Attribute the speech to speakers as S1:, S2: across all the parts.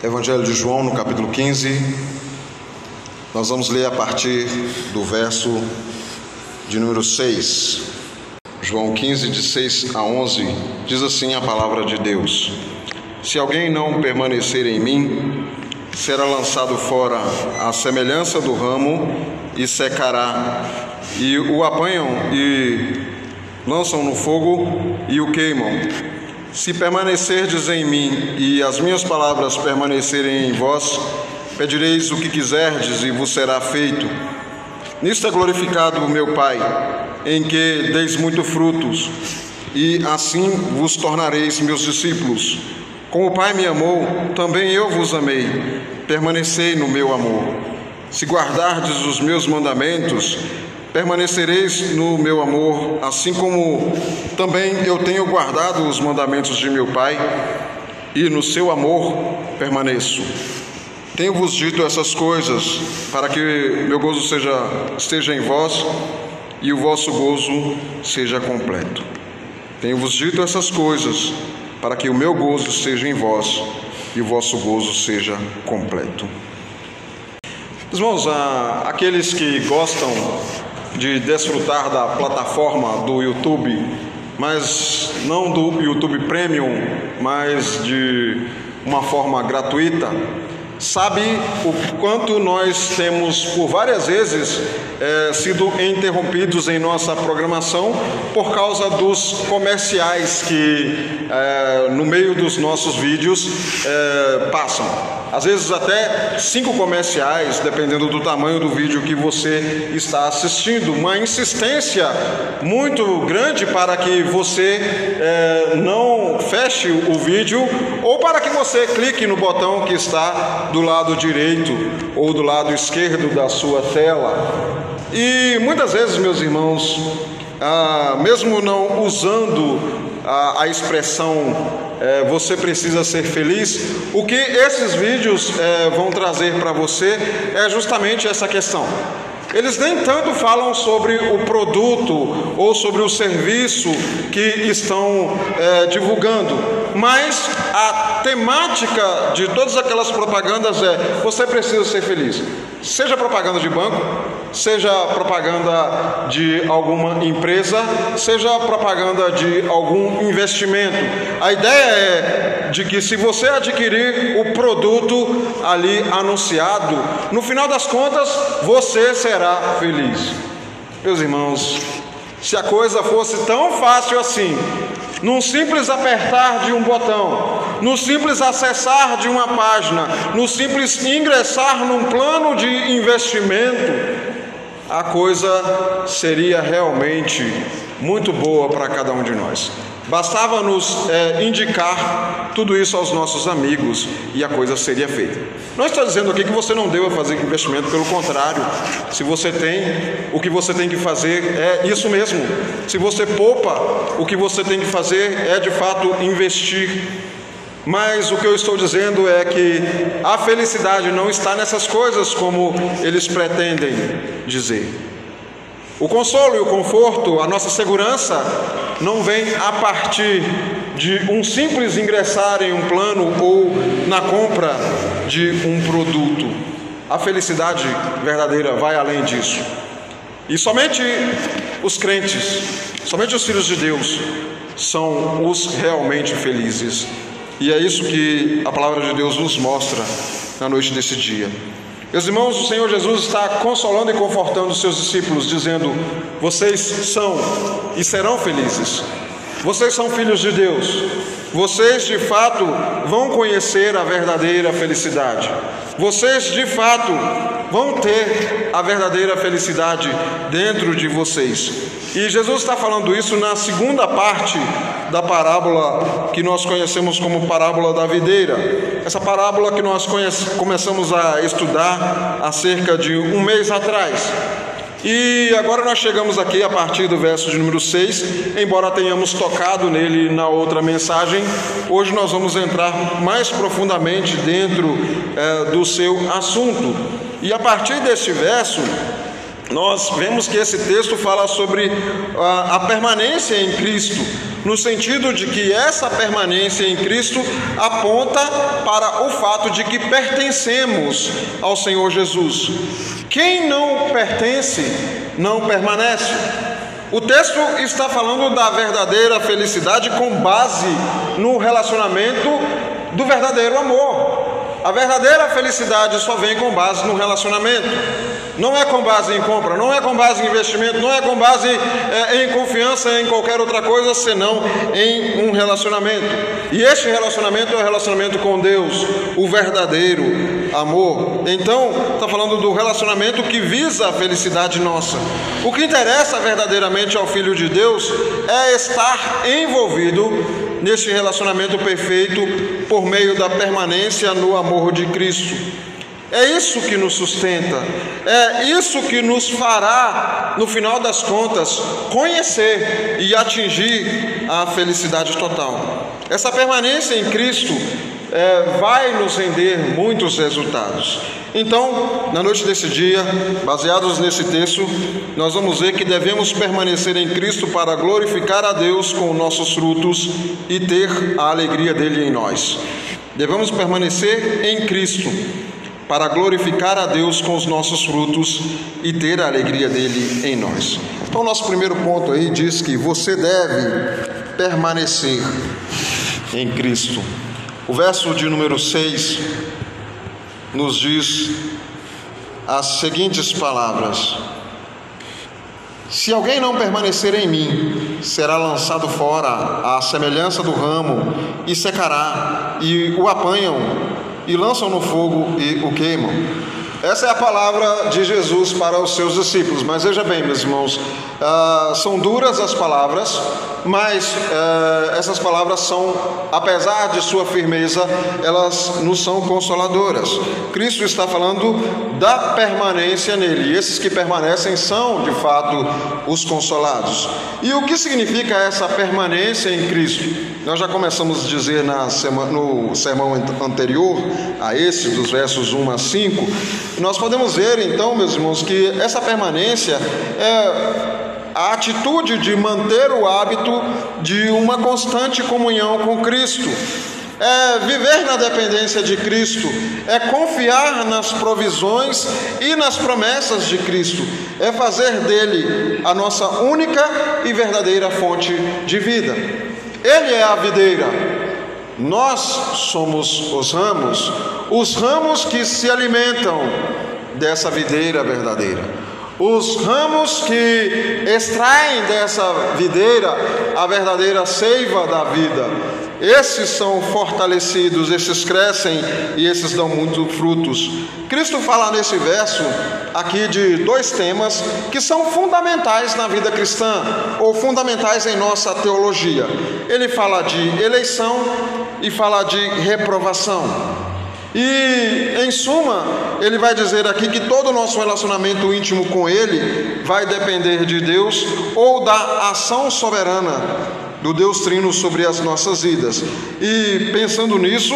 S1: Evangelho de João, no capítulo 15. Nós vamos ler a partir do verso de número 6. João 15, de 6 a 11, diz assim a palavra de Deus: Se alguém não permanecer em mim, será lançado fora à semelhança do ramo e secará. E o apanham e lançam no fogo e o queimam. Se permanecerdes em mim e as minhas palavras permanecerem em vós, pedireis o que quiserdes e vos será feito. Nisto é glorificado o meu Pai, em que deis muito frutos, e assim vos tornareis meus discípulos. Como o Pai me amou, também eu vos amei. Permanecei no meu amor. Se guardardes os meus mandamentos, permanecereis no meu amor, assim como também eu tenho guardado os mandamentos de meu Pai, e no seu amor permaneço. Tenho-vos dito essas coisas para que meu gozo seja, esteja em vós e o vosso gozo seja completo. Tenho-vos dito essas coisas para que o meu gozo esteja em vós e o vosso gozo seja completo. Irmãos, aqueles que gostam de desfrutar da plataforma do YouTube, mas não do YouTube Premium, mas de uma forma gratuita, sabe o quanto nós temos por várias vezes é, sido interrompidos em nossa programação por causa dos comerciais que é, no meio dos nossos vídeos é, passam. Às vezes até cinco comerciais, dependendo do tamanho do vídeo que você está assistindo. Uma insistência muito grande para que você não feche o vídeo ou para que você clique no botão que está do lado direito ou do lado esquerdo da sua tela. E muitas vezes, meus irmãos, ah, mesmo não usando a, a expressão é, você precisa ser feliz, o que esses vídeos é, vão trazer para você é justamente essa questão. Eles nem tanto falam sobre o produto ou sobre o serviço que estão é, divulgando, mas a temática de todas aquelas propagandas é: você precisa ser feliz. Seja propaganda de banco, seja propaganda de alguma empresa, seja propaganda de algum investimento. A ideia é de que se você adquirir o produto ali anunciado, no final das contas você será feliz. Meus irmãos, se a coisa fosse tão fácil assim, num simples apertar de um botão, no simples acessar de uma página, no simples ingressar num plano de investimento, a coisa seria realmente muito boa para cada um de nós. Bastava nos é, indicar tudo isso aos nossos amigos e a coisa seria feita. Não está dizendo aqui que você não deva fazer investimento, pelo contrário, se você tem, o que você tem que fazer é isso mesmo. Se você poupa, o que você tem que fazer é de fato investir. Mas o que eu estou dizendo é que a felicidade não está nessas coisas como eles pretendem dizer. O consolo e o conforto, a nossa segurança, não vem a partir de um simples ingressar em um plano ou na compra de um produto. A felicidade verdadeira vai além disso. E somente os crentes, somente os filhos de Deus são os realmente felizes. E é isso que a palavra de Deus nos mostra na noite desse dia. Meus irmãos, o Senhor Jesus está consolando e confortando os seus discípulos, dizendo: Vocês são e serão felizes. Vocês são filhos de Deus. Vocês de fato vão conhecer a verdadeira felicidade. Vocês de fato vão ter a verdadeira felicidade dentro de vocês. E Jesus está falando isso na segunda parte da parábola que nós conhecemos como parábola da videira. Essa parábola que nós começamos a estudar há cerca de um mês atrás. E agora nós chegamos aqui a partir do verso de número 6, embora tenhamos tocado nele na outra mensagem, hoje nós vamos entrar mais profundamente dentro é, do seu assunto. E a partir deste verso, nós vemos que esse texto fala sobre a, a, permanência em Cristo, no sentido de que essa permanência em Cristo aponta para o fato de que pertencemos ao Senhor Jesus. Quem não pertence, não permanece. O texto está falando da verdadeira felicidade com base no relacionamento do verdadeiro amor. A verdadeira felicidade só vem com base no relacionamento. Não é com base em compra, não é com base em investimento, não é com base é, em confiança em qualquer outra coisa senão em um relacionamento. E este relacionamento é o relacionamento com Deus, o verdadeiro amor. Então, está falando do relacionamento que visa a felicidade nossa. O que interessa verdadeiramente ao Filho de Deus é estar envolvido neste relacionamento perfeito por meio da permanência no amor de Cristo. É isso que nos sustenta, é isso que nos fará, no final das contas, conhecer e atingir a felicidade total. Essa permanência em Cristo é, vai nos render muitos resultados. Então, na noite desse dia, baseados nesse texto, nós vamos ver que devemos permanecer em Cristo para glorificar a Deus com nossos frutos e ter a alegria dele em nós. Devemos permanecer em Cristo para glorificar a Deus com os nossos frutos e ter a alegria dele em nós. Então, nosso primeiro ponto aí diz que você deve permanecer em Cristo. O verso de número 6 nos diz as seguintes palavras: Se alguém não permanecer em mim, será lançado fora à semelhança do ramo e secará, e o apanham e lançam no fogo e o queimam. Essa é a palavra de Jesus para os seus discípulos. Mas veja bem, meus irmãos, ah, são duras as palavras, mas ah, essas palavras são, apesar de sua firmeza, elas nos são consoladoras. Cristo está falando da permanência nele, e esses que permanecem são, de fato, os consolados. E o que significa essa permanência em Cristo? Nós já começamos a dizer na semana, no sermão anterior, a esse, dos versos 1 a 5, nós podemos ver então, meus irmãos, que essa permanência é a atitude de manter o hábito de uma constante comunhão com Cristo. É viver na dependência de Cristo, é confiar nas provisões e nas promessas de Cristo, é fazer dele a nossa única e verdadeira fonte de vida. Ele é a videira, nós somos os ramos, os ramos que se alimentam dessa videira verdadeira. Os ramos que extraem dessa videira a verdadeira seiva da vida. Esses são fortalecidos, esses crescem e esses dão muitos frutos. Cristo fala nesse verso aqui de dois temas que são fundamentais na vida cristã ou fundamentais em nossa teologia. Ele fala de eleição e fala de reprovação. E, em suma, ele vai dizer aqui que todo o nosso relacionamento íntimo com Ele vai depender de Deus ou da ação soberana do Deus Trino sobre as nossas vidas. E pensando nisso,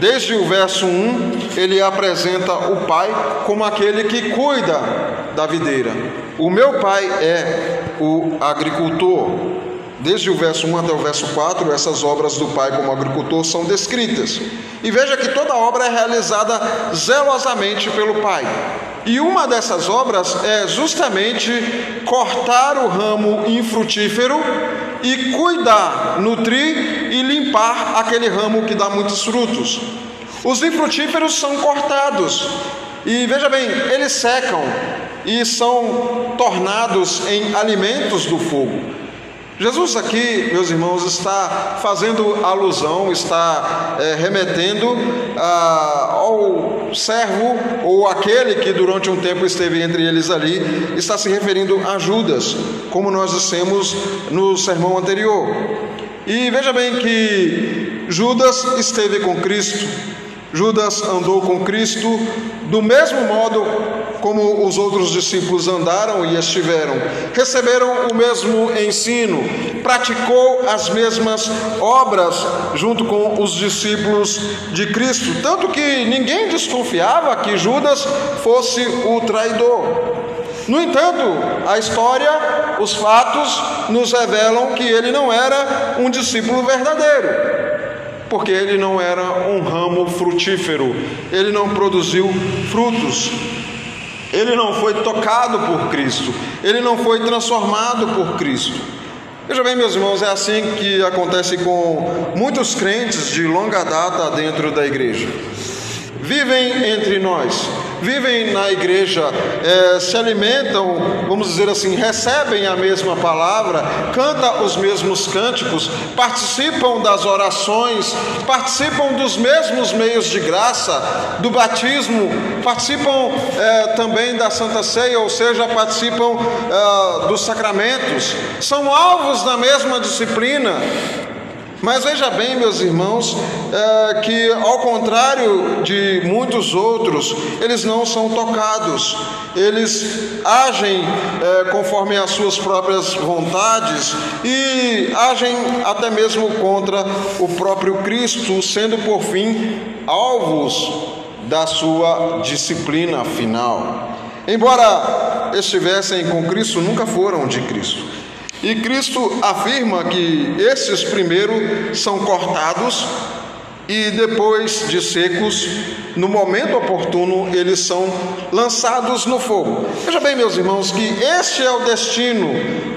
S1: desde o verso 1, ele apresenta o Pai como aquele que cuida da videira. O meu Pai é o agricultor. Desde o verso 1 até o verso 4, essas obras do Pai como agricultor são descritas. E veja que toda obra é realizada zelosamente pelo Pai. E uma dessas obras é justamente cortar o ramo infrutífero e cuidar, nutrir e limpar aquele ramo que dá muitos frutos. Os infrutíferos são cortados. E veja bem, eles secam e são tornados em alimentos do fogo. Jesus aqui, meus irmãos, está fazendo alusão, está é, remetendo ah, ao servo ou aquele que durante um tempo esteve entre eles ali, está se referindo a Judas, como nós dissemos no sermão anterior. E veja bem que Judas esteve com Cristo, Judas andou com Cristo do mesmo modo como os outros discípulos andaram e estiveram, receberam o mesmo ensino, praticou as mesmas obras junto com os discípulos de Cristo, tanto que ninguém desconfiava que Judas fosse o traidor. No entanto, a história, os fatos nos revelam que ele não era um discípulo verdadeiro porque ele não era um ramo frutífero, ele não produziu frutos, ele não foi tocado por Cristo, ele não foi transformado por Cristo. Veja bem, meus irmãos, é assim que acontece com muitos crentes de longa data dentro da igreja. Vivem entre nós, vivem na igreja, é, se alimentam, vamos dizer assim, recebem a mesma palavra, cantam os mesmos cânticos, participam das orações, participam dos mesmos meios de graça, do batismo, participam é, também da Santa Ceia, ou seja, participam é, dos sacramentos, são alvos da mesma disciplina, mas veja bem, meus irmãos, é, que ao contrário de muitos outros, eles não são tocados, eles agem é, conforme as suas próprias vontades e agem até mesmo contra o próprio Cristo, sendo por fim alvos da sua disciplina final. Embora estivessem com Cristo, nunca foram de Cristo. E Cristo afirma que esses primeiro são cortados e depois de secos, no momento oportuno, eles são lançados no fogo. Veja bem, meus irmãos, que este é o destino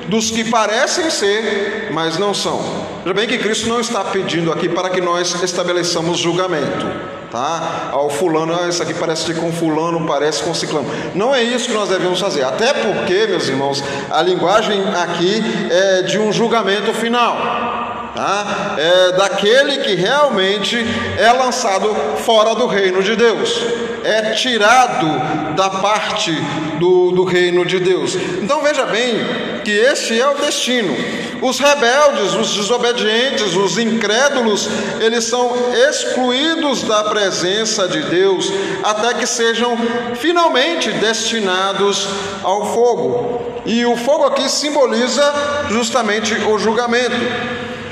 S1: dos que parecem ser, mas não são. Veja bem que Cristo não está pedindo aqui para que nós estabeleçamos julgamento tá? Ao fulano, ah, isso aqui parece com fulano, parece com ciclano. Não é isso que nós devemos fazer. Até porque, meus irmãos, a linguagem aqui é de um julgamento final. Tá? É daquele que realmente é lançado fora do reino de Deus, é tirado da parte do, do reino de Deus. Então veja bem que este é o destino. Os rebeldes, os desobedientes, os incrédulos, eles são excluídos da presença de Deus até que sejam finalmente destinados ao fogo. E o fogo aqui simboliza justamente o julgamento.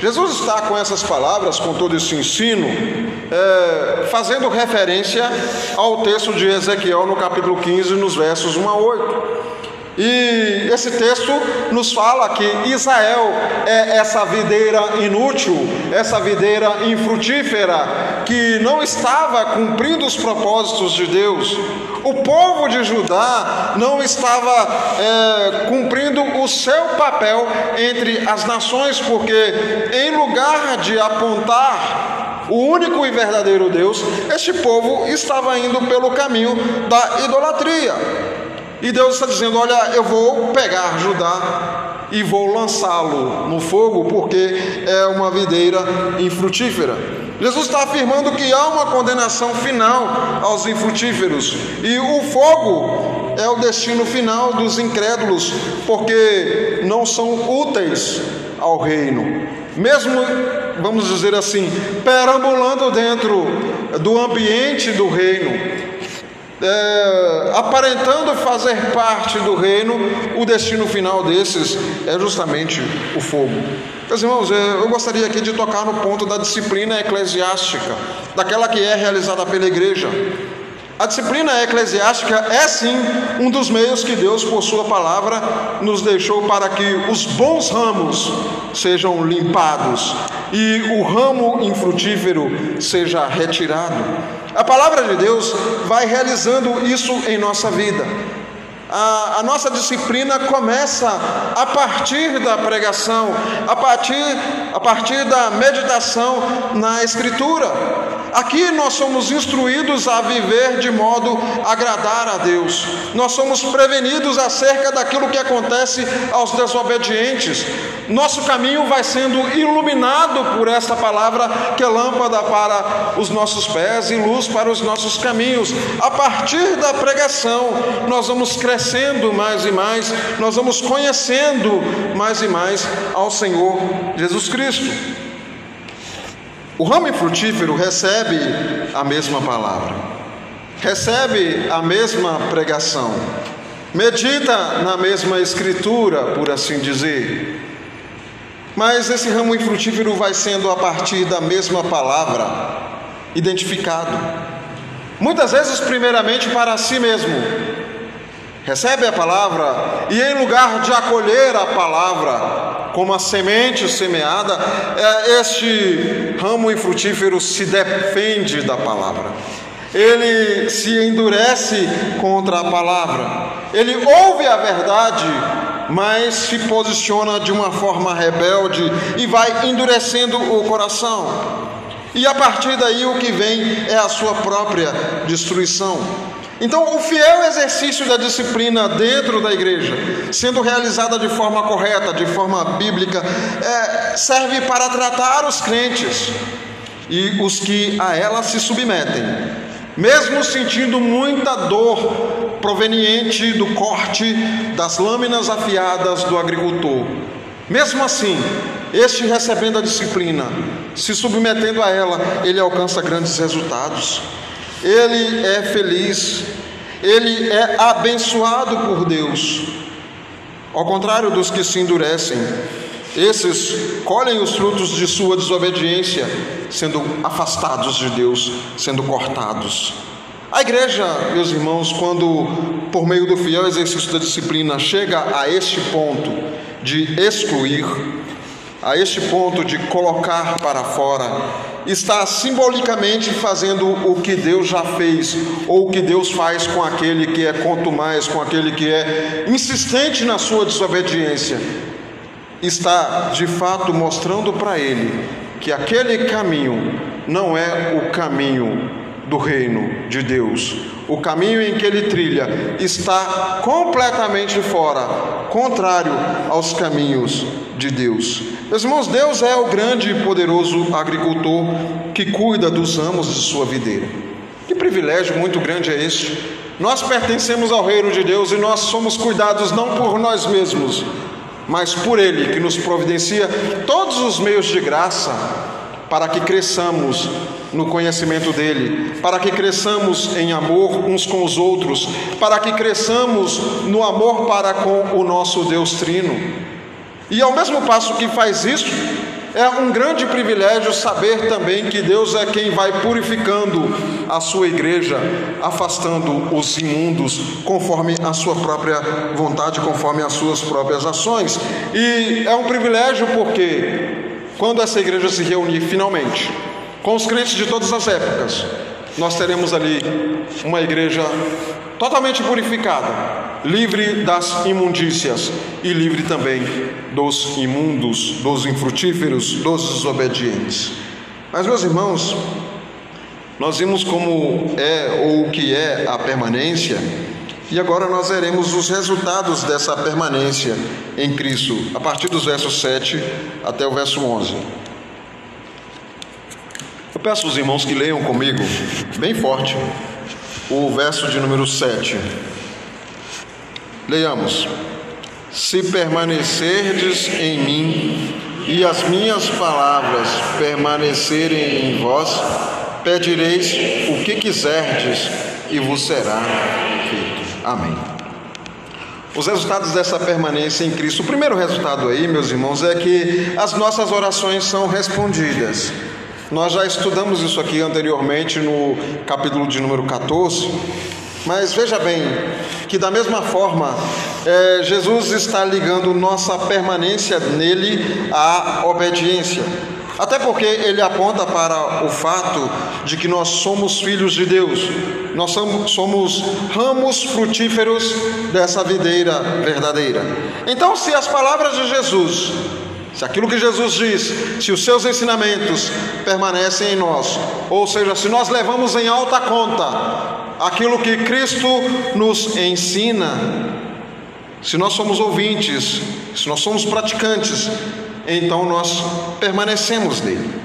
S1: Jesus está com essas palavras, com todo esse ensino, é, fazendo referência ao texto de Ezequiel no capítulo 15, nos versos 1 a 8. E esse texto nos fala que Israel é essa videira inútil, essa videira infrutífera, que não estava cumprindo os propósitos de Deus. O povo de Judá não estava é, cumprindo o seu papel entre as nações, porque em lugar de apontar o único e verdadeiro Deus, este povo estava indo pelo caminho da idolatria. E Deus está dizendo: Olha, eu vou pegar Judá e vou lançá-lo no fogo, porque é uma videira infrutífera. Jesus está afirmando que há uma condenação final aos infrutíferos, e o fogo é o destino final dos incrédulos, porque não são úteis ao reino. Mesmo, vamos dizer assim, perambulando dentro do ambiente do reino, é, aparentando fazer parte do reino, o destino final desses é justamente o fogo. Meus irmãos, é, eu gostaria aqui de tocar no ponto da disciplina eclesiástica, daquela que é realizada pela igreja. A disciplina eclesiástica é sim um dos meios que Deus, por Sua palavra, nos deixou para que os bons ramos sejam limpados e o ramo infrutífero seja retirado. A palavra de Deus vai realizando isso em nossa vida. A, a, nossa disciplina começa a partir da pregação, a partir, a partir da meditação na Escritura. Aqui nós somos instruídos a viver de modo a agradar a Deus. Nós somos prevenidos acerca daquilo que acontece aos desobedientes. Nosso caminho vai sendo iluminado por esta palavra que é lâmpada para os nossos pés e luz para os nossos caminhos. A partir da pregação, nós vamos crescendo mais e mais, nós vamos conhecendo mais e mais ao Senhor Jesus Cristo. O ramo infrutífero recebe a mesma palavra, recebe a mesma pregação, medita na mesma escritura, por assim dizer. Mas esse ramo infrutífero vai sendo a partir da mesma palavra identificado. Muitas vezes, primeiramente para si mesmo, recebe a palavra e, em lugar de acolher a palavra como a semente semeada, é, este ramo infrutífero se defende da palavra. Ele se endurece contra a palavra. Ele ouve a verdade, mas se posiciona de uma forma rebelde e vai endurecendo o coração. E a partir daí o que vem é a sua própria destruição. Então, o fiel exercício da disciplina dentro da igreja, sendo realizada de forma correta, de forma bíblica, é, serve para tratar os crentes e os que a ela se submetem, mesmo sentindo muita dor proveniente do corte das lâminas afiadas do agricultor. Mesmo assim, este recebendo a disciplina, se submetendo a ela, ele alcança grandes resultados ele é feliz, ele é abençoado por Deus. Ao contrário dos que se endurecem, esses colhem os frutos de sua desobediência, sendo afastados de Deus, sendo cortados. A igreja, meus irmãos, quando por meio do fiel exercício da disciplina chega a este ponto de excluir, a este ponto de colocar para fora, está simbolicamente fazendo o que Deus já fez, ou o que Deus faz com aquele que é mais, com aquele que é insistente na sua desobediência. Está de fato mostrando para ele que aquele caminho não é o caminho do reino de Deus. O caminho em que ele trilha está completamente fora, contrário aos caminhos de Deus. Meus irmãos, Deus é o grande e poderoso agricultor que cuida dos amos de sua videira. Que privilégio muito grande é este. Nós pertencemos ao reino de Deus e nós somos cuidados não por nós mesmos, mas por Ele, que nos providencia todos os meios de graça para que cresçamos no conhecimento dele, para que cresçamos em amor uns com os outros, para que cresçamos no amor para com o nosso Deus Trino. E ao mesmo passo que faz isso, é um grande privilégio saber também que Deus é quem vai purificando a sua igreja, afastando os imundos, conforme a sua própria vontade, conforme as suas próprias ações. E é um privilégio porque quando essa igreja se reunir finalmente, com os crentes de todas as épocas, nós teremos ali uma igreja totalmente purificada, livre das imundícias e livre também dos imundos, dos infrutíferos, dos desobedientes. Mas, meus irmãos, nós vimos como é ou o que é a permanência, e agora nós veremos os resultados dessa permanência em Cristo, a partir dos versos 7 até o verso 11. Eu peço aos irmãos que leiam comigo, bem forte, o verso de número 7. Leiamos: Se permanecerdes em mim e as minhas palavras permanecerem em vós, pedireis o que quiserdes e vos será feito. Amém. Os resultados dessa permanência em Cristo. O primeiro resultado aí, meus irmãos, é que as nossas orações são respondidas. Nós já estudamos isso aqui anteriormente no capítulo de número 14, mas veja bem que, da mesma forma, é, Jesus está ligando nossa permanência nele à obediência. Até porque ele aponta para o fato de que nós somos filhos de Deus, nós somos, ramos frutíferos dessa videira verdadeira. Então, se as palavras de Jesus se aquilo que Jesus diz, se os seus ensinamentos permanecem em nós, ou seja, se nós levamos em alta conta aquilo que Cristo nos ensina, se nós somos ouvintes, se nós somos praticantes, então nós permanecemos nele.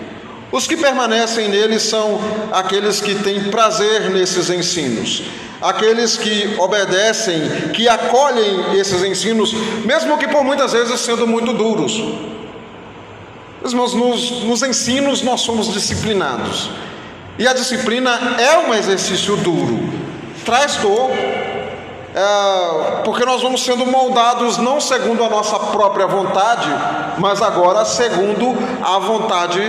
S1: Os que permanecem nele são aqueles que têm prazer nesses ensinos, aqueles que obedecem, que acolhem esses ensinos, mesmo que por muitas vezes sendo muito duros. Irmãos, nos, nos ensinos nós somos disciplinados. E a disciplina é um exercício duro, traz dor, é, porque nós vamos sendo moldados não segundo a nossa própria vontade, mas agora segundo a vontade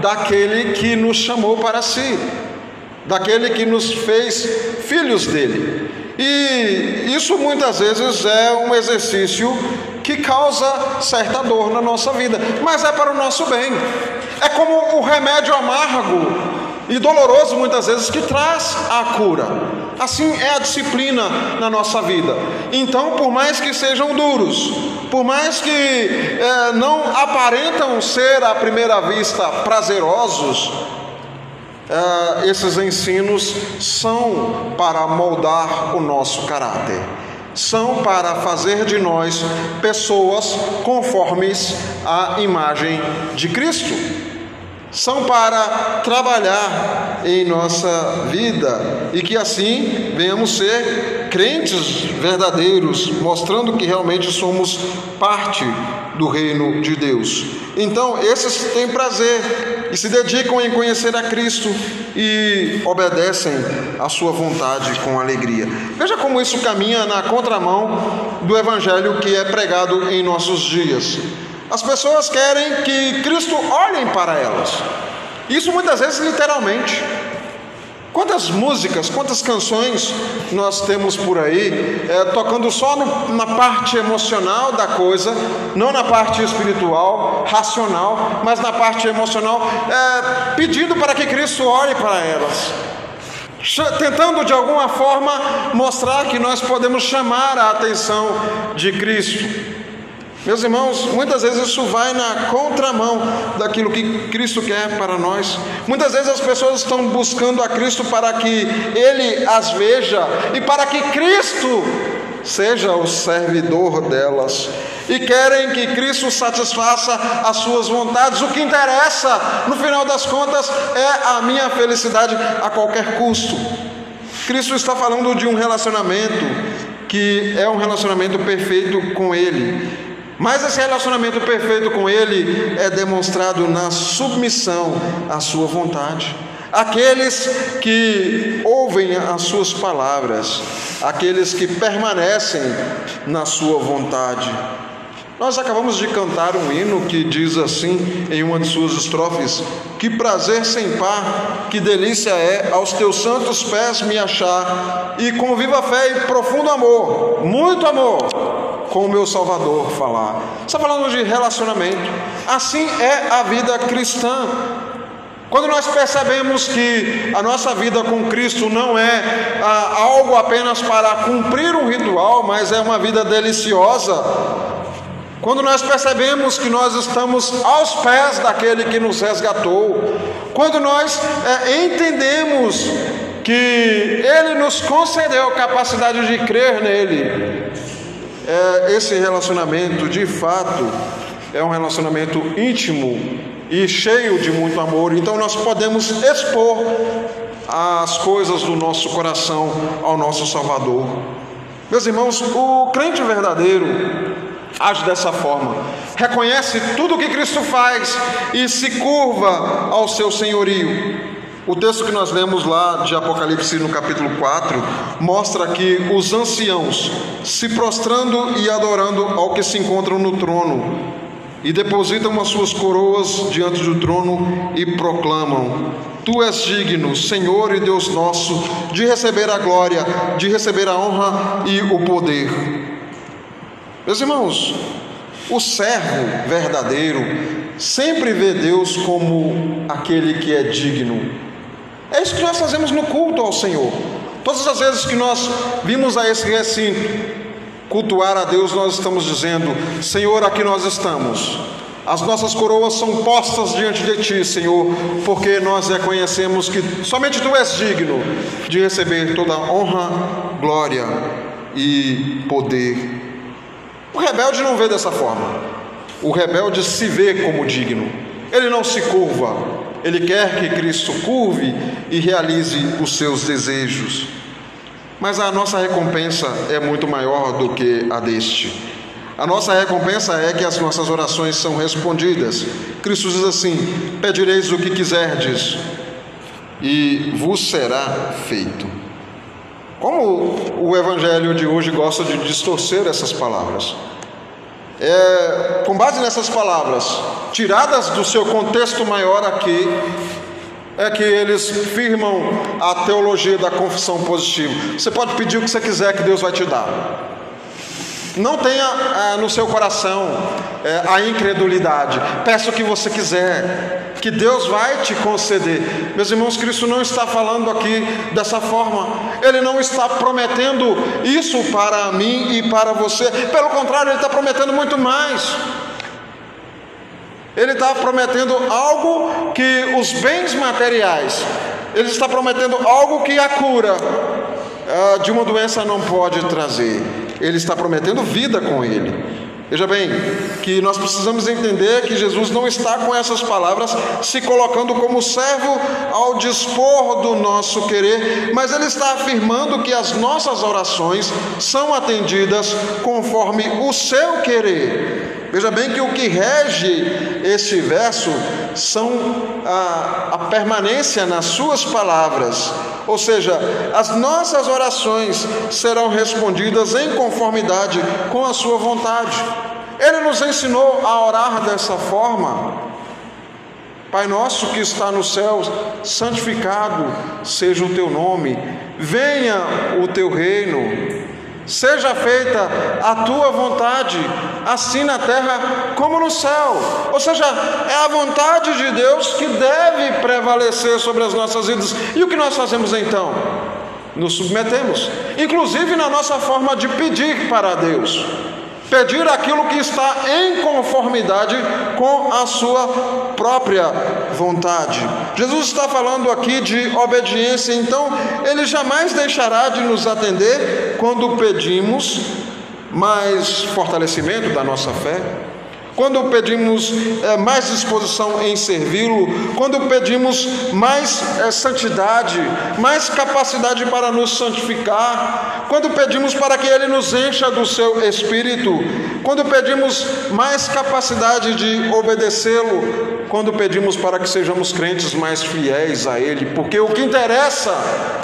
S1: daquele que nos chamou para si, daquele que nos fez filhos dele. E isso muitas vezes é um exercício que causa certa dor na nossa vida, mas é para o nosso bem. É como o remédio amargo e doloroso muitas vezes que traz a cura. Assim é a disciplina na nossa vida. Então, por mais que sejam duros, por mais que é, não aparentam ser à primeira vista prazerosos, é, esses ensinos são para moldar o nosso caráter são para fazer de nós pessoas conformes à imagem de Cristo. São para trabalhar em nossa vida e que assim venhamos ser crentes verdadeiros, mostrando que realmente somos parte do reino de Deus. Então, esses têm prazer e se dedicam em conhecer a Cristo e obedecem à sua vontade com alegria. Veja como isso caminha na contramão do evangelho que é pregado em nossos dias. As pessoas querem que Cristo olhem para elas. Isso muitas vezes literalmente. Quantas músicas, quantas canções nós temos por aí, é, tocando só no, na parte emocional da coisa, não na parte espiritual, racional, mas na parte emocional, é, pedindo para que Cristo olhe para elas, tentando de alguma forma mostrar que nós podemos chamar a atenção de Cristo. Meus irmãos, muitas vezes isso vai na contramão daquilo que Cristo quer para nós. Muitas vezes as pessoas estão buscando a Cristo para que Ele as veja e para que Cristo seja o servidor delas. E querem que Cristo satisfaça as suas vontades. O que interessa, no final das contas, é a minha felicidade a qualquer custo. Cristo está falando de um relacionamento que é um relacionamento perfeito com Ele mas esse relacionamento perfeito com Ele é demonstrado na submissão à Sua vontade. Aqueles que ouvem as Suas palavras, aqueles que permanecem na Sua vontade. Nós acabamos de cantar um hino que diz assim, em uma de suas estrofes: Que prazer sem par, que delícia é aos teus santos pés me achar, e com viva fé e profundo amor, muito amor, com o meu Salvador falar. Está falando de relacionamento. Assim é a vida cristã. Quando nós percebemos que a nossa vida com Cristo não é ah, algo apenas para cumprir um ritual, mas é uma vida deliciosa, quando nós percebemos que nós estamos aos pés daquele que nos resgatou, quando nós é, entendemos que Ele nos concedeu a capacidade de crer nele, é, esse relacionamento de fato é um relacionamento íntimo e cheio de muito amor, então nós podemos expor as coisas do nosso coração ao nosso Salvador. Meus irmãos, o crente verdadeiro age dessa forma, reconhece tudo o que Cristo faz e se curva ao seu senhorio. O texto que nós lemos lá de Apocalipse no capítulo 4 mostra que os anciãos se prostrando e adorando ao que se encontram no trono e depositam as suas coroas diante do trono e proclamam: Tu és digno, Senhor e Deus nosso, de receber a glória, de receber a honra e o poder. Meus irmãos, o servo verdadeiro sempre vê Deus como aquele que é digno é isso que nós fazemos no culto ao Senhor. Todas as vezes que nós vimos a esse recinto cultuar a Deus, nós estamos dizendo: Senhor, aqui nós estamos. As nossas coroas são postas diante de Ti, Senhor, porque nós reconhecemos que somente Tu és digno de receber toda honra, glória e poder. O rebelde não vê dessa forma. O rebelde se vê como digno. Ele não se curva, ele quer que Cristo curve e realize os seus desejos. Mas a nossa recompensa é muito maior do que a deste. A nossa recompensa é que as nossas orações são respondidas. Cristo diz assim: Pedireis o que quiserdes, e vos será feito. Como o evangelho de hoje gosta de distorcer essas palavras é, com base nessas palavras, tiradas do seu contexto maior aqui, é que eles firmam a teologia da confissão positiva. Você pode pedir o que você quiser que Deus vai te dar. Não tenha é, no seu coração é, a incredulidade. Peça o que você quiser, que Deus vai te conceder. Meus irmãos, Cristo não está falando aqui dessa forma. Ele não está prometendo isso para mim e para você. Pelo contrário, ele está prometendo muito mais. Ele está prometendo algo que os bens materiais, ele está prometendo algo que a cura uh, de uma doença não pode trazer. Ele está prometendo vida com ele. Veja bem, que nós precisamos entender que Jesus não está com essas palavras se colocando como servo ao dispor do nosso querer, mas ele está afirmando que as nossas orações são atendidas conforme o seu querer. Veja bem que o que rege este verso são a, a, permanência nas suas palavras, ou seja, as nossas orações serão respondidas em conformidade com a sua vontade. Ele nos ensinou a orar dessa forma. Pai nosso que está nos céus, santificado seja o teu nome, venha o teu reino Seja feita a tua vontade, assim na terra como no céu. Ou seja, é a vontade de Deus que deve prevalecer sobre as nossas vidas. E o que nós fazemos então? Nos submetemos, inclusive na nossa forma de pedir para Deus pedir aquilo que está em conformidade com a sua própria vontade. Jesus está falando aqui de obediência, então ele jamais deixará de nos atender quando pedimos mais fortalecimento da nossa fé, quando pedimos é, mais disposição em servi-lo, quando pedimos mais é, santidade, mais capacidade para nos santificar, quando pedimos para que Ele nos encha do seu espírito, quando pedimos mais capacidade de obedecê-lo, quando pedimos para que sejamos crentes mais fiéis a Ele, porque o que interessa,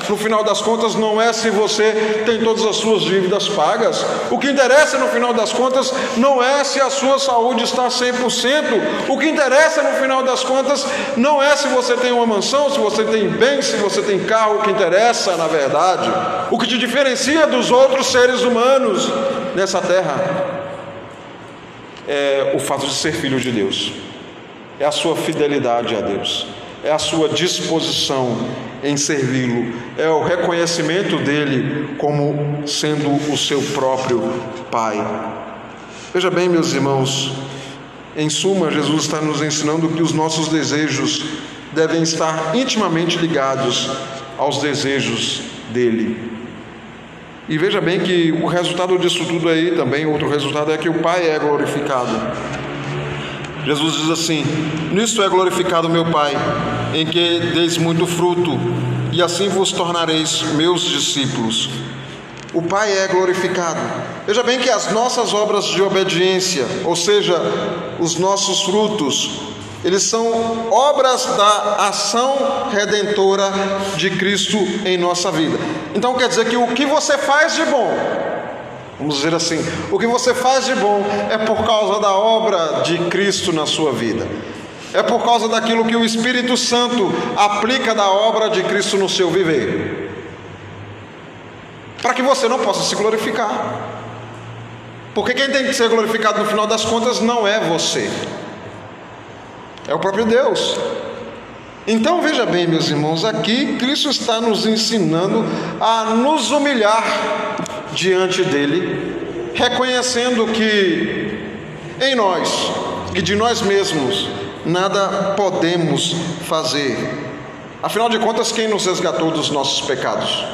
S1: no final das contas, não é se você tem todas as suas dívidas pagas, o que interessa, no final das contas, não é se a sua saúde está 100%, o que interessa, no final das contas, não é se você tem uma mansão, se você tem bem, se você tem carro, o que interessa, na verdade, o que te diferencia dos outros seres humanos nessa terra é o fato de ser filho de Deus é a sua fidelidade a Deus, é a sua disposição em servi-lo, é o reconhecimento dele como sendo o seu próprio Pai. Veja bem, meus irmãos, em suma, Jesus está nos ensinando que os nossos desejos devem estar intimamente ligados aos desejos dele. E veja bem que o resultado disso tudo aí também, outro resultado é que o Pai é glorificado. Jesus diz assim: Nisto é glorificado meu Pai, em que deis muito fruto, e assim vos tornareis meus discípulos. O Pai é glorificado. Veja bem que as nossas obras de obediência, ou seja, os nossos frutos, eles são obras da ação redentora de Cristo em nossa vida. Então quer dizer que o que você faz de bom, Vamos dizer assim: o que você faz de bom é por causa da obra de Cristo na sua vida. É por causa daquilo que o Espírito Santo aplica da obra de Cristo no seu viver. Para que você não possa se glorificar. Porque quem tem que ser glorificado no final das contas não é você, é o próprio Deus. Então veja bem, meus irmãos, aqui Cristo está nos ensinando a nos humilhar diante dele, reconhecendo que em nós, que de nós mesmos, nada podemos fazer. Afinal de contas, quem nos resgatou dos nossos pecados?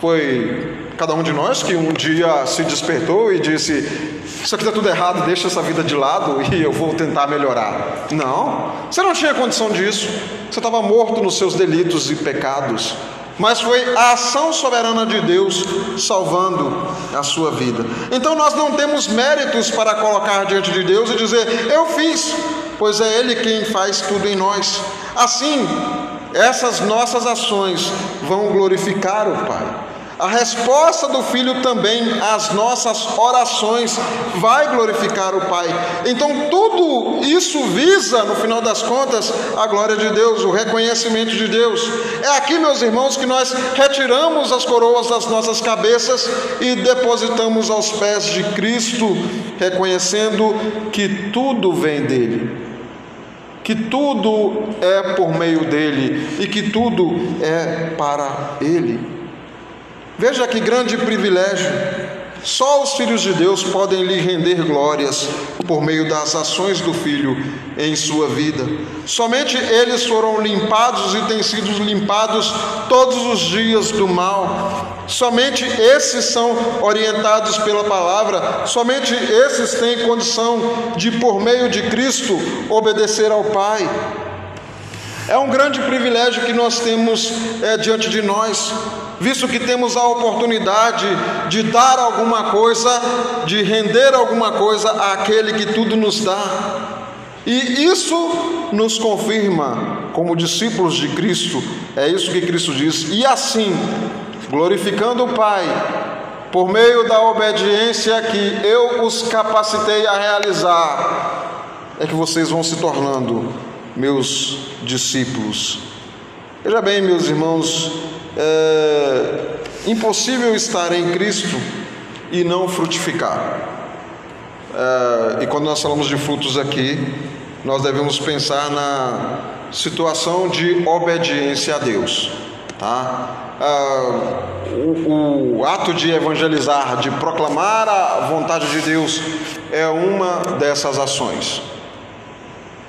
S1: Foi cada um de nós que um dia se despertou e disse: Isso aqui está tudo errado, deixa essa vida de lado e eu vou tentar melhorar. Não, você não tinha condição disso, você estava morto nos seus delitos e pecados mas foi a ação soberana de Deus salvando a sua vida. Então nós não temos méritos para colocar diante de Deus e dizer, eu fiz, pois é Ele quem faz tudo em nós. Assim, essas nossas ações vão glorificar o Pai. A resposta do filho também às nossas orações vai glorificar o Pai. Então, tudo isso visa, no final das contas, a glória de Deus, o reconhecimento de Deus. É aqui, meus irmãos, que nós retiramos as coroas das nossas cabeças e depositamos aos pés de Cristo, reconhecendo que tudo vem dele que tudo é por meio dele e que tudo é para ele. Veja que grande privilégio. Só os filhos de Deus podem lhe render glórias por meio das ações do Filho em sua vida. Somente eles foram limpados e têm sido limpados todos os dias do mal. Somente esses são orientados pela palavra, somente esses têm condição de, por meio de Cristo, obedecer ao Pai. É um grande privilégio que nós temos é, diante de nós visto que temos a oportunidade de dar alguma coisa, de render alguma coisa àquele que tudo nos dá. E isso nos confirma, como discípulos de Cristo, é isso que Cristo diz, e assim, glorificando o Pai, por meio da obediência que eu os capacitei a realizar, é que vocês vão se tornando meus discípulos. Veja bem, meus irmãos, é impossível estar em Cristo e não frutificar. É, e quando nós falamos de frutos aqui, nós devemos pensar na situação de obediência a Deus. Tá? É, o, o ato de evangelizar, de proclamar a vontade de Deus, é uma dessas ações.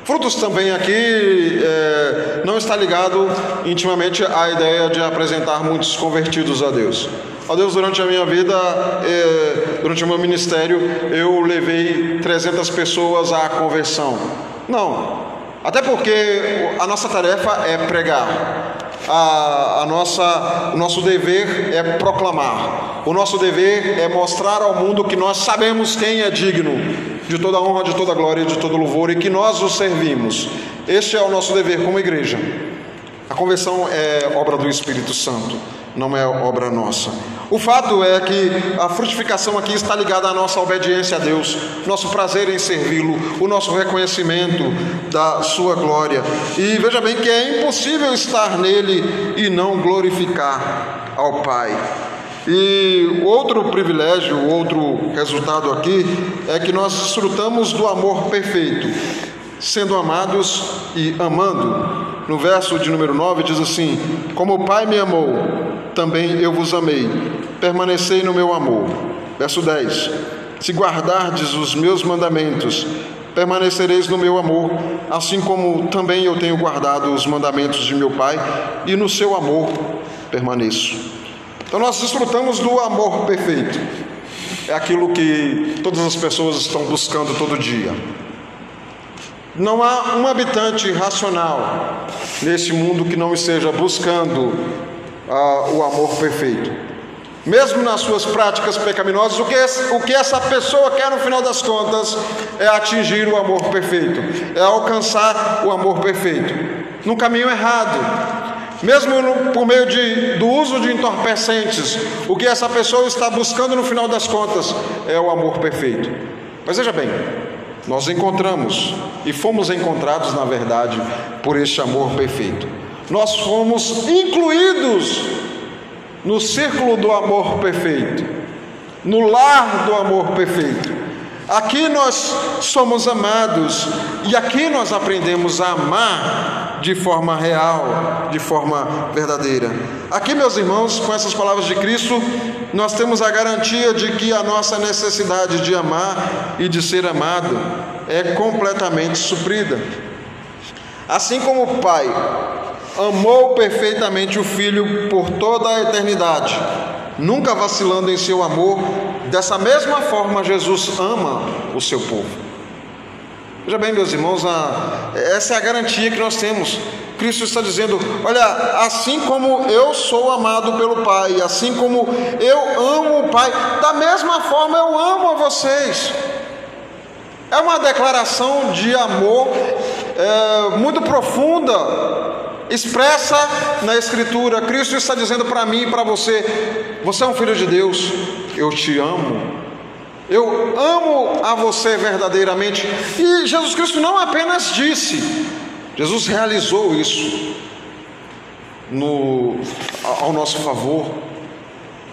S1: Frutos também aqui é, não está ligado intimamente à ideia de apresentar muitos convertidos a Deus. A Deus, durante a minha vida, é, durante o meu ministério, eu levei 300 pessoas à conversão. Não, até porque a nossa tarefa é pregar. A, a, nossa, o nosso dever é proclamar. O nosso dever é mostrar ao mundo que nós sabemos quem é digno de toda honra, de toda glória de todo louvor e que nós os servimos. Este é o nosso dever como igreja. A conversão é obra do Espírito Santo, não é obra nossa. O fato é que a frutificação aqui está ligada à nossa obediência a Deus, nosso prazer em servi-lo, o nosso reconhecimento da sua glória. E veja bem que é impossível estar nele e não glorificar ao Pai. E outro privilégio, outro resultado aqui é que nós desfrutamos do amor perfeito, sendo amados e amando. No verso de número 9 diz assim: Como o Pai me amou, também eu vos amei. Permanecei no meu amor. Verso 10: Se guardardes os meus mandamentos, permanecereis no meu amor, assim como também eu tenho guardado os mandamentos de meu Pai, e no seu amor permaneço. Então nós desfrutamos do amor perfeito. É aquilo que todas as pessoas estão buscando todo dia. Não há um habitante racional neste mundo que não esteja buscando ah, o amor perfeito. Mesmo nas suas práticas pecaminosas, o que, o que essa pessoa quer no final das contas é atingir o amor perfeito, é alcançar o amor perfeito, no caminho errado, mesmo por meio de, do uso de entorpecentes, o que essa pessoa está buscando no final das contas é o amor perfeito. Mas veja bem, nós encontramos e fomos encontrados, na verdade, por este amor perfeito. Nós fomos incluídos no círculo do amor perfeito, no lar do amor perfeito. Aqui nós somos amados e aqui nós aprendemos a amar de forma real, de forma verdadeira. Aqui, meus irmãos, com essas palavras de Cristo, nós temos a garantia de que a nossa necessidade de amar e de ser amado é completamente suprida. Assim como o Pai amou perfeitamente o Filho por toda a eternidade, nunca vacilando em seu amor, dessa mesma forma Jesus ama o seu povo. Veja bem, meus irmãos, a, essa é a garantia que nós temos. Cristo está dizendo: Olha, assim como eu sou amado pelo Pai, assim como eu amo o Pai, da mesma forma eu amo a vocês. É uma declaração de amor é, muito profunda expressa na Escritura. Cristo está dizendo para mim e para você: você é um filho de Deus, eu te amo. Eu amo a você verdadeiramente. E Jesus Cristo não apenas disse, Jesus realizou isso no, ao nosso favor.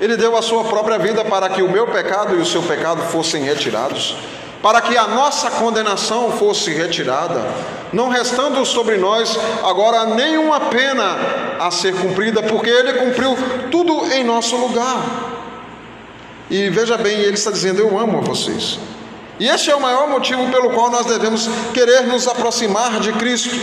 S1: Ele deu a sua própria vida para que o meu pecado e o seu pecado fossem retirados, para que a nossa condenação fosse retirada, não restando sobre nós agora nenhuma pena a ser cumprida, porque Ele cumpriu tudo em nosso lugar. E veja bem, Ele está dizendo: Eu amo a vocês. E este é o maior motivo pelo qual nós devemos querer nos aproximar de Cristo.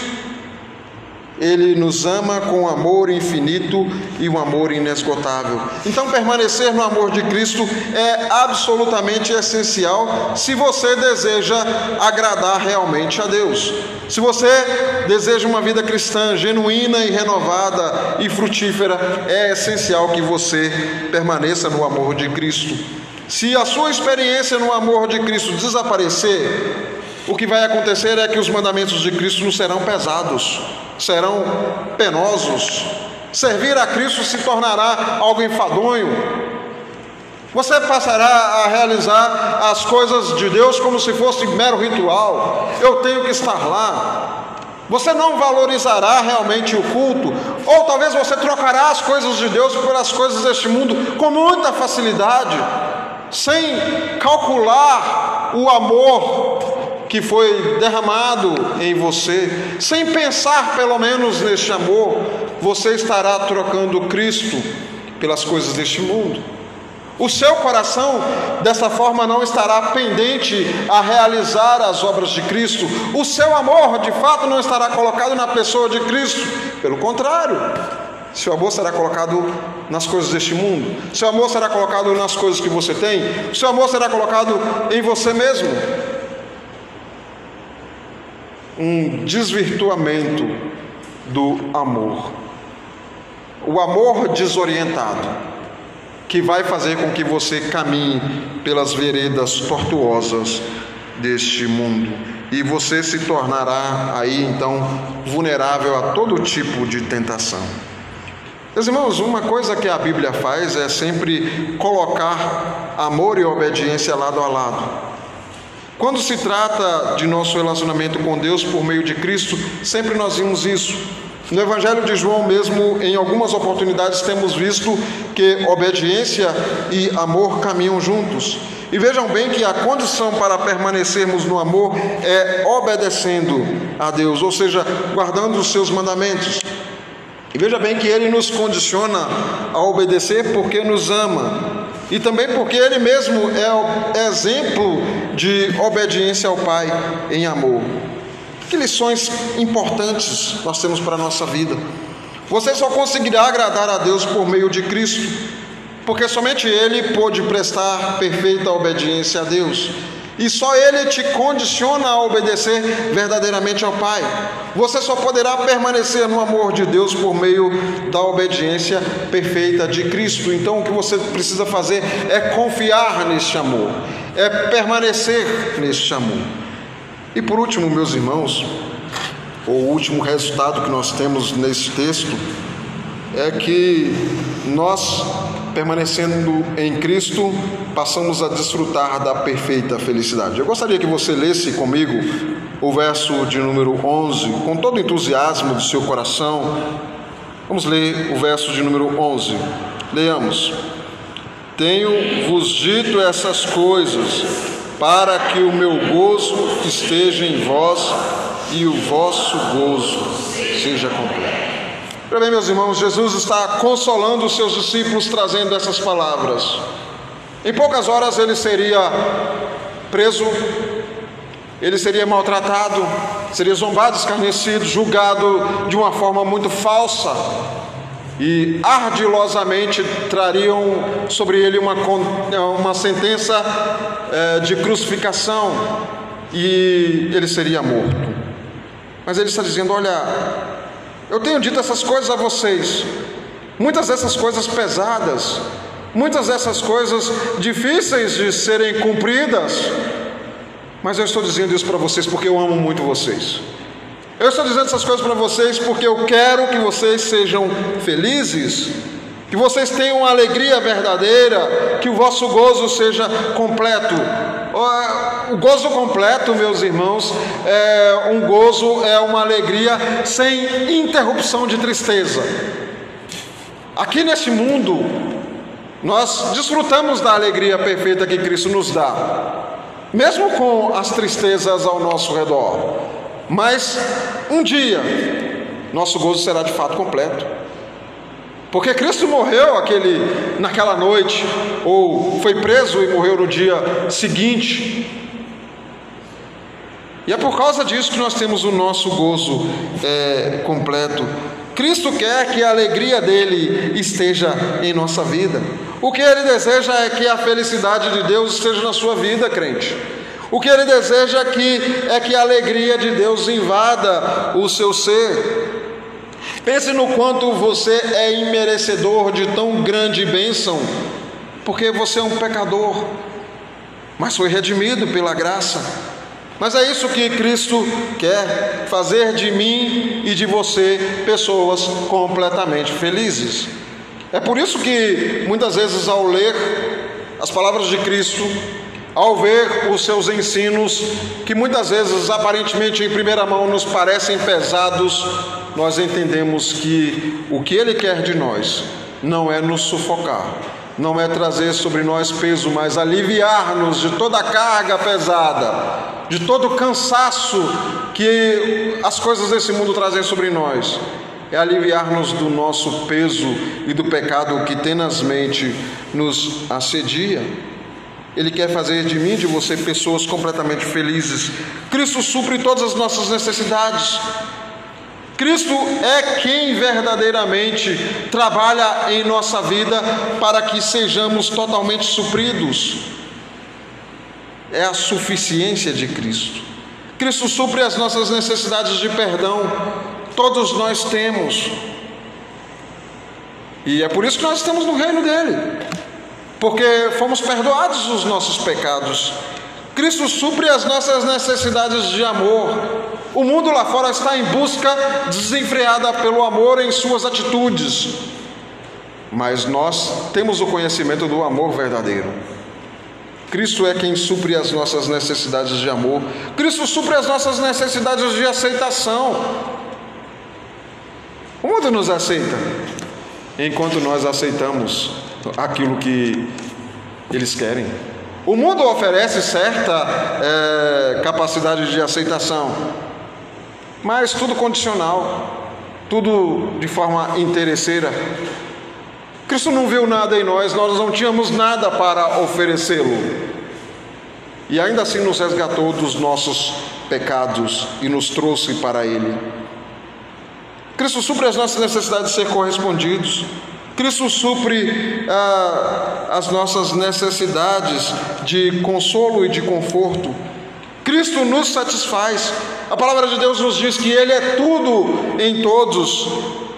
S1: Ele nos ama com amor infinito e um amor inesgotável. Então, permanecer no amor de Cristo é absolutamente essencial se você deseja agradar realmente a Deus. Se você deseja uma vida cristã genuína e renovada e frutífera, é essencial que você permaneça no amor de Cristo. Se a sua experiência no amor de Cristo desaparecer, o que vai acontecer é que os mandamentos de Cristo não serão pesados, serão penosos. Servir a Cristo se tornará algo enfadonho. Você passará a realizar as coisas de Deus como se fosse mero ritual. Eu tenho que estar lá. Você não valorizará realmente o culto, ou talvez você trocará as coisas de Deus por as coisas deste mundo com muita facilidade, sem calcular o amor que foi derramado em você, sem pensar pelo menos neste amor, você estará trocando Cristo pelas coisas deste mundo. O seu coração, dessa forma, não estará pendente a realizar as obras de Cristo. O seu amor, de fato, não estará colocado na pessoa de Cristo. Pelo contrário, seu amor será colocado nas coisas deste mundo. Seu amor será colocado nas coisas que você tem. Seu amor será colocado em você mesmo um desvirtuamento do amor. O amor desorientado, que vai fazer com que você caminhe pelas veredas tortuosas deste mundo. E você se tornará aí então vulnerável a todo tipo de tentação. Meus irmãos, uma coisa que a Bíblia faz é sempre colocar amor e obediência lado a lado. Quando se trata de nosso relacionamento com Deus por meio de Cristo, sempre nós vimos isso. No Evangelho de João, mesmo em algumas oportunidades, temos visto que obediência e amor caminham juntos. E vejam bem que a condição para permanecermos no amor é obedecendo a Deus, ou seja, guardando os seus mandamentos. E veja bem que ele nos condiciona a obedecer porque nos ama e também porque ele mesmo é exemplo de obediência ao Pai em amor. Que lições importantes nós temos para a nossa vida. Você só conseguirá agradar a Deus por meio de Cristo, porque somente Ele pôde prestar perfeita obediência a Deus e só Ele te condiciona a obedecer verdadeiramente ao Pai. Você só poderá permanecer no amor de Deus por meio da obediência perfeita de Cristo. Então, o que você precisa fazer é confiar neste amor, é permanecer neste amor. E por último, meus irmãos, o último resultado que nós temos nesse texto é que nós permanecendo em Cristo, passamos a desfrutar da perfeita felicidade. Eu gostaria que você lesse comigo o verso de número 11, com todo o entusiasmo do seu coração. Vamos ler o verso de número 11. Leamos. Tenho-vos dito essas coisas, para que o meu gozo esteja em vós e o vosso gozo seja completo. Bem, meus irmãos, Jesus está consolando os seus discípulos trazendo essas palavras. Em poucas horas ele seria preso, ele seria maltratado, seria zombado, escarnecido, julgado de uma forma muito falsa e ardilosamente trariam sobre ele uma, uma sentença é, de crucificação e ele seria morto. Mas ele está dizendo: olha, eu tenho dito essas coisas a vocês, muitas dessas coisas pesadas, muitas dessas coisas difíceis de serem cumpridas, mas eu estou dizendo isso para vocês porque eu amo muito vocês. Eu estou dizendo essas coisas para vocês porque eu quero que vocês sejam felizes, que vocês tenham alegria verdadeira, que o vosso gozo seja completo. O gozo completo, meus irmãos, é um gozo, é uma alegria sem interrupção de tristeza. Aqui nesse mundo, nós desfrutamos da alegria perfeita que Cristo nos dá, mesmo com as tristezas ao nosso redor. Mas um dia, nosso gozo será de fato completo. Porque Cristo morreu aquele, naquela noite, ou foi preso e morreu no dia seguinte. E é por causa disso que nós temos o nosso gozo é, completo. Cristo quer que a alegria dele esteja em nossa vida. O que ele deseja é que a felicidade de Deus esteja na sua vida, crente. O que ele deseja é que, é que a alegria de Deus invada o seu ser. Pense no quanto você é imerecedor de tão grande bênção, porque você é um pecador, mas foi redimido pela graça. Mas é isso que Cristo quer, fazer de mim e de você pessoas completamente felizes. É por isso que muitas vezes ao ler as palavras de Cristo, ao ver os seus ensinos, que muitas vezes aparentemente em primeira mão nos parecem pesados, nós entendemos que o que Ele quer de nós não é nos sufocar, não é trazer sobre nós peso, mas aliviar-nos de toda a carga pesada, de todo o cansaço que as coisas desse mundo trazem sobre nós. É aliviar-nos do nosso peso e do pecado que tenazmente nos assedia. Ele quer fazer de mim, de você, pessoas completamente felizes. Cristo supre todas as nossas necessidades. Cristo é quem verdadeiramente trabalha em nossa vida para que sejamos totalmente supridos. É a suficiência de Cristo. Cristo supre as nossas necessidades de perdão. Todos nós temos. E é por isso que nós estamos no reino dele porque fomos perdoados os nossos pecados. Cristo supre as nossas necessidades de amor. O mundo lá fora está em busca desenfreada pelo amor em suas atitudes. Mas nós temos o conhecimento do amor verdadeiro. Cristo é quem supre as nossas necessidades de amor. Cristo supre as nossas necessidades de aceitação. O mundo nos aceita enquanto nós aceitamos aquilo que eles querem. O mundo oferece certa é, capacidade de aceitação, mas tudo condicional, tudo de forma interesseira. Cristo não viu nada em nós, nós não tínhamos nada para oferecê-lo. E ainda assim nos resgatou dos nossos pecados e nos trouxe para Ele. Cristo supre as nossas necessidades de ser correspondidos. Cristo supre ah, as nossas necessidades de consolo e de conforto. Cristo nos satisfaz. A palavra de Deus nos diz que Ele é tudo em todos.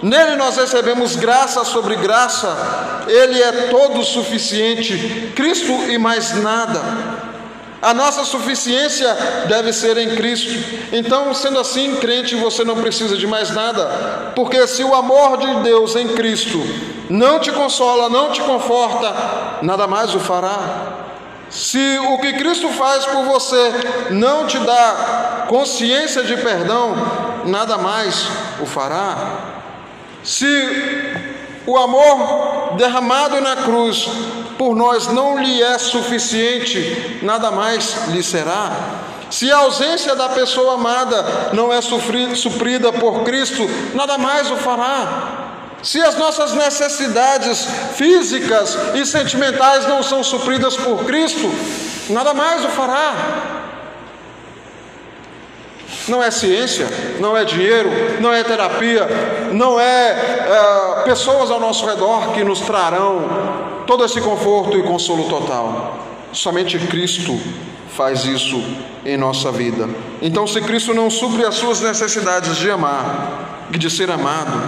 S1: Nele nós recebemos graça sobre graça. Ele é todo suficiente. Cristo e mais nada. A nossa suficiência deve ser em Cristo. Então, sendo assim, crente, você não precisa de mais nada, porque se o amor de Deus em Cristo não te consola, não te conforta, nada mais o fará. Se o que Cristo faz por você não te dá consciência de perdão, nada mais o fará. Se o amor derramado na cruz por nós não lhe é suficiente, nada mais lhe será. Se a ausência da pessoa amada não é suprida por Cristo, nada mais o fará. Se as nossas necessidades físicas e sentimentais não são supridas por Cristo, nada mais o fará. Não é ciência, não é dinheiro, não é terapia, não é, é pessoas ao nosso redor que nos trarão todo esse conforto e consolo total. Somente Cristo faz isso em nossa vida. Então, se Cristo não supre as suas necessidades de amar e de ser amado,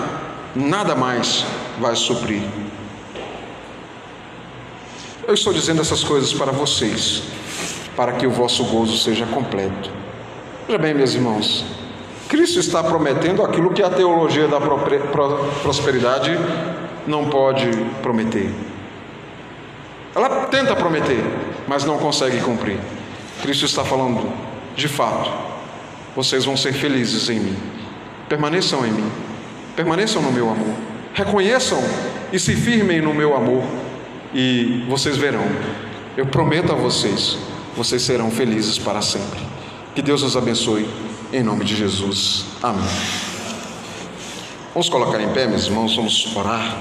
S1: nada mais vai suprir. Eu estou dizendo essas coisas para vocês, para que o vosso gozo seja completo. Veja bem, meus irmãos, Cristo está prometendo aquilo que a teologia da prosperidade não pode prometer. Ela tenta prometer, mas não consegue cumprir. Cristo está falando, de fato, vocês vão ser felizes em mim. Permaneçam em mim. Permaneçam no meu amor. Reconheçam e se firmem no meu amor. E vocês verão. Eu prometo a vocês, vocês serão felizes para sempre. Que Deus os abençoe. Em nome de Jesus. Amém. Vamos colocar em pé, meus irmãos, vamos orar.